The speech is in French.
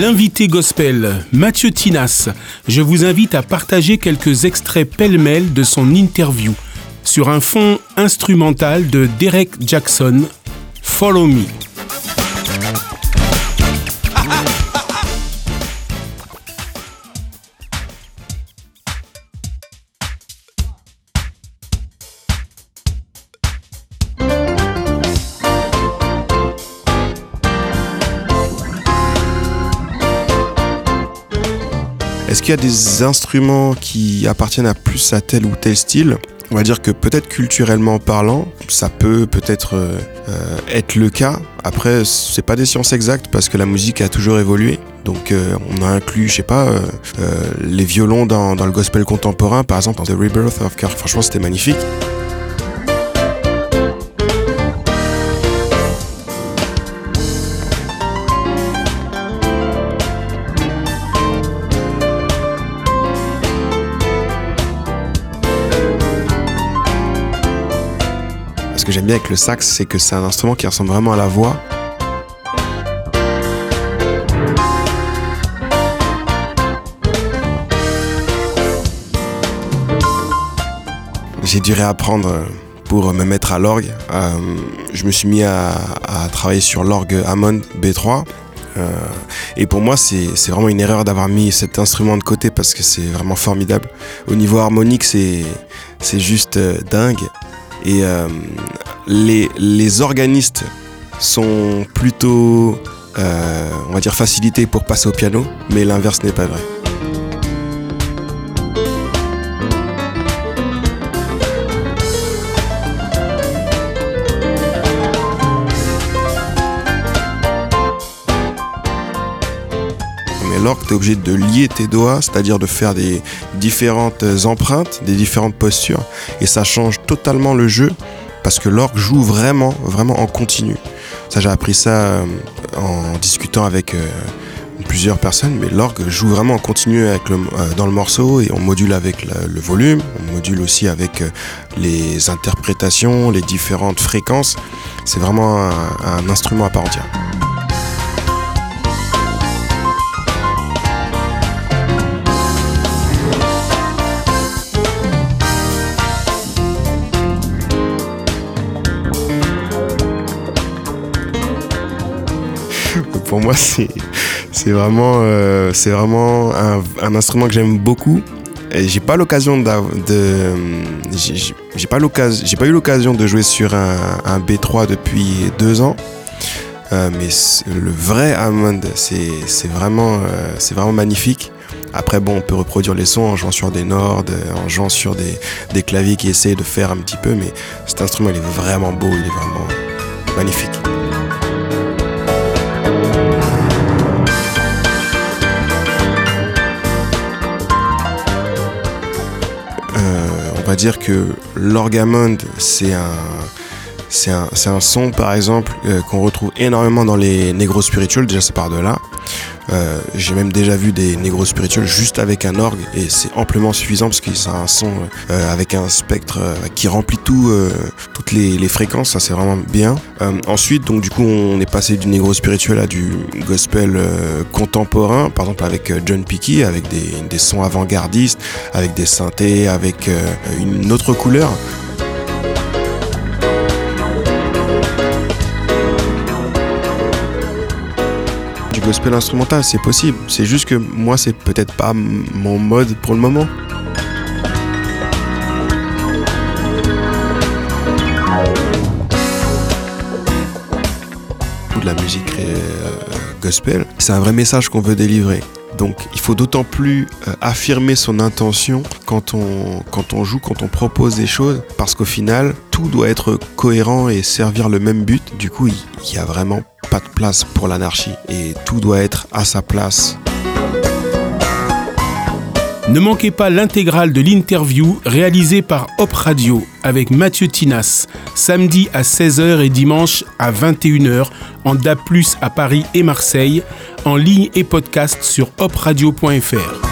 L'invité gospel, Mathieu Tinas, je vous invite à partager quelques extraits pêle-mêle de son interview sur un fond instrumental de Derek Jackson, Follow Me. Est-ce qu'il y a des instruments qui appartiennent à plus à tel ou tel style? On va dire que peut-être culturellement parlant, ça peut peut-être euh, euh, être le cas. Après, c'est pas des sciences exactes parce que la musique a toujours évolué. Donc, euh, on a inclus, je sais pas, les violons dans, le gospel contemporain, par exemple, dans The Rebirth of Car. Franchement, c'était magnifique. Ce que j'aime bien avec le sax, c'est que c'est un instrument qui ressemble vraiment à la voix. J'ai dû réapprendre pour me mettre à l'orgue. Euh, je me suis mis à, travailler sur l'orgue Hammond B3. Euh, et pour moi, c'est vraiment une erreur d'avoir mis cet instrument de côté parce que c'est vraiment formidable. Au niveau harmonique, c'est juste euh, dingue. Et euh, les, organistes sont plutôt, euh, on va dire, facilités pour passer au piano, mais l'inverse n'est pas vrai. L'orgue, tu es obligé de lier tes doigts, c'est-à-dire de faire des différentes empreintes, des différentes postures, et ça change totalement le jeu parce que l'orgue joue vraiment, vraiment en continu. Ça, j'ai appris ça euh, en discutant avec euh, plusieurs personnes, mais l'orgue joue vraiment en continu euh, dans le morceau et on module avec le, volume, on module aussi avec les interprétations, les différentes fréquences. C'est vraiment un instrument à part entière. Pour moi, c'est vraiment euh, vraiment un, instrument que j'aime beaucoup. J'ai pas l'occasion de j'ai pas eu l'occasion de jouer sur un, B3 depuis deux ans. Euh, mais le vrai Hammond, c'est vraiment, euh, c'est vraiment magnifique. Après, bon, on peut reproduire les sons en jouant sur des Nord, en jouant sur des, des, claviers qui essayent de faire un petit peu, mais cet instrument, il est vraiment beau, il est vraiment magnifique. Va dire que l'orgamonde, c'est un, c'est un, un, son, par exemple, euh, qu'on retrouve énormément dans les négros spirituels. Déjà, ça part de là. Euh, j'ai même déjà vu des négros spirituels juste avec un orgue et c'est amplement suffisant parce que c'est un son euh, avec un spectre qui remplit tout, toutes les, les, fréquences, ça c'est vraiment bien. ensuite, donc du coup, on est passé du négro spirituel à du gospel contemporain, par exemple avec John Picky, avec des, des sons avant-gardistes, avec des synthés, avec une autre couleur. Gospel instrumental, c'est possible. C'est juste que moi, c'est peut-être pas mon mode pour le moment. De la musique euh, gospel, c'est un vrai message qu'on veut délivrer. Donc il faut d'autant plus euh, affirmer son intention quand on, quand on joue, quand on propose des choses, parce qu'au final, tout doit être cohérent et servir le même but. Du coup, il n'y a vraiment pas de place pour l'anarchie et tout doit être à sa place. Ne manquez pas l'intégrale de l'interview réalisée par Hop Radio avec Mathieu Tinas, samedi à 16h et dimanche à 21h en DA+, à Paris et Marseille, en ligne et podcast sur hopradio.fr.